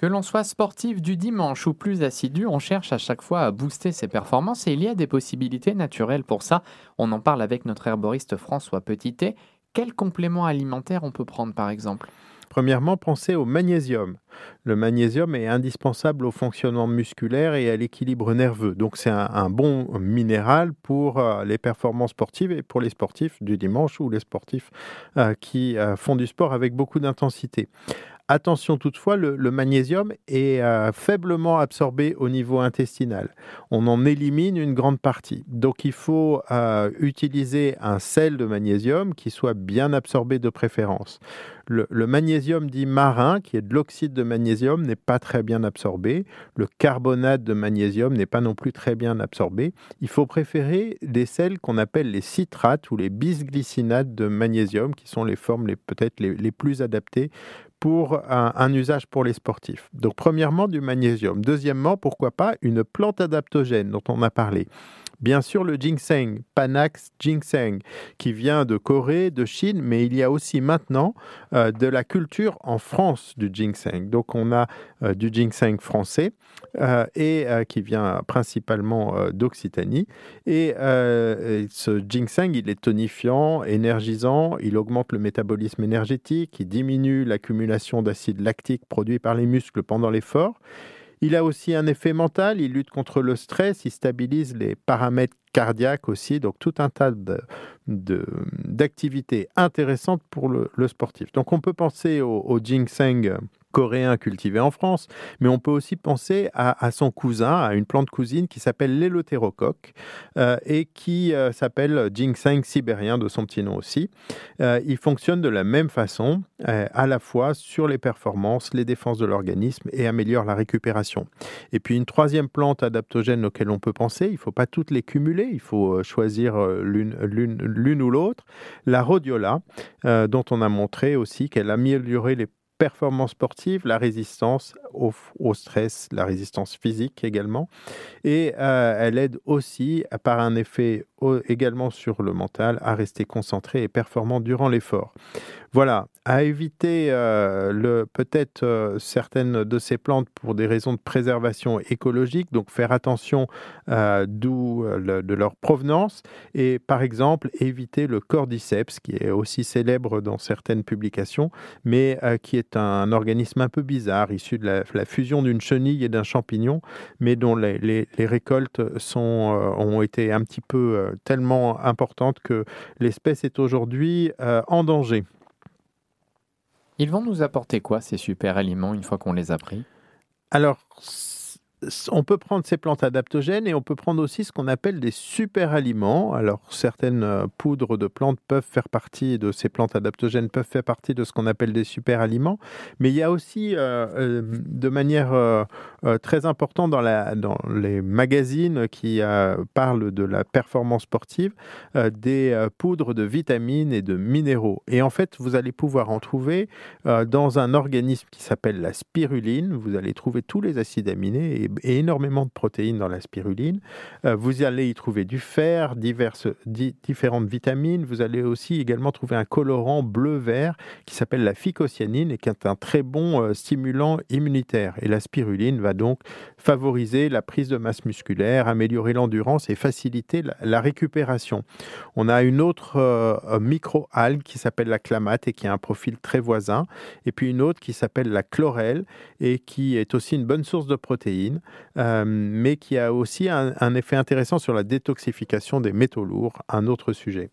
Que l'on soit sportif du dimanche ou plus assidu, on cherche à chaque fois à booster ses performances et il y a des possibilités naturelles pour ça. On en parle avec notre herboriste François Petitet. Quel complément alimentaire on peut prendre par exemple? Premièrement, pensez au magnésium. Le magnésium est indispensable au fonctionnement musculaire et à l'équilibre nerveux. Donc c'est un, bon minéral pour euh, les performances sportives et pour les sportifs du dimanche ou les sportifs euh, qui euh, font du sport avec beaucoup d'intensité. Attention toutefois, le, magnésium est euh, faiblement absorbé au niveau intestinal. On en élimine une grande partie. Donc il faut euh, utiliser un sel de magnésium qui soit bien absorbé de préférence. Le, magnésium dit marin, qui est de l'oxyde de magnésium, n'est pas très bien absorbé. Le carbonate de magnésium n'est pas non plus très bien absorbé. Il faut préférer des sels qu'on appelle les citrates ou les bisglycinates de magnésium, qui sont les formes peut-être les plus adaptées pour un, usage pour les sportifs. Donc premièrement du magnésium. Deuxièmement, pourquoi pas une plante adaptogène dont on a parlé. Bien sûr, le ginseng, Panax ginseng, qui vient de Corée, de Chine, mais il y a aussi maintenant euh, de la culture en France du ginseng. Donc, on a euh, du ginseng français euh, et qui vient principalement d'Occitanie. Et ce ginseng, il est tonifiant, énergisant, il augmente le métabolisme énergétique, il diminue l'accumulation d'acide lactique produit par les muscles pendant l'effort. Il a aussi un effet mental, il lutte contre le stress, il stabilise les paramètres cardiaques aussi, donc tout un tas d'activités intéressantes pour le, sportif. Donc on peut penser au, au ginseng coréen cultivé en France, mais on peut aussi penser à, son cousin, à une plante cousine qui s'appelle l'élothérocoque euh, et qui euh, s'appelle ginseng sibérien de son petit nom aussi. Euh, il fonctionne de la même façon, à la fois sur les performances, les défenses de l'organisme et améliore la récupération. Et puis une troisième plante adaptogène auquel on peut penser, il ne faut pas toutes les cumuler, il faut choisir l'une ou l'autre. La rhodiola, dont on a montré aussi qu'elle améliorait les performance sportive, la résistance au, stress, la résistance physique également. Et euh, elle aide aussi, par un effet également sur le mental, à rester concentré et performant durant l'effort. Voilà, à éviter euh, peut-être euh, certaines de ces plantes pour des raisons de préservation écologique, donc faire attention d'où de leur provenance et par exemple éviter le cordyceps qui est aussi célèbre dans certaines publications, mais qui est un organisme un peu bizarre issu de la, fusion d'une chenille et d'un champignon, mais dont les, récoltes sont, euh, ont été un petit peu euh, tellement importantes que l'espèce est aujourd'hui euh, en danger. Ils vont nous apporter quoi ces super aliments une fois qu'on les a pris? Alors, on peut prendre ces plantes adaptogènes et on peut prendre aussi ce qu'on appelle des super aliments. Alors certaines euh, poudres de plantes peuvent faire partie de ces plantes adaptogènes, peuvent faire partie de ce qu'on appelle des super aliments, mais il y a aussi euh, euh, de manière très importante dans, les magazines qui parlent de la performance sportive des poudres de vitamines et de minéraux. Et en fait, vous allez pouvoir en trouver dans un organisme qui s'appelle la spiruline. Vous allez trouver tous les acides aminés et et, énormément de protéines dans la spiruline. Euh, vous allez y trouver du fer, diverses, différentes vitamines. Vous allez aussi également trouver un colorant bleu-vert qui s'appelle la phycocyanine et qui est un très bon euh, stimulant immunitaire. Et la spiruline va donc favoriser la prise de masse musculaire, améliorer l'endurance et faciliter la, récupération. On a une autre euh, micro-algue qui s'appelle la clamate et qui a un profil très voisin. Et puis une autre qui s'appelle la chlorelle et qui est aussi une bonne source de protéines euh, mais qui a aussi un, un effet intéressant sur la détoxification des métaux lourds, un autre sujet.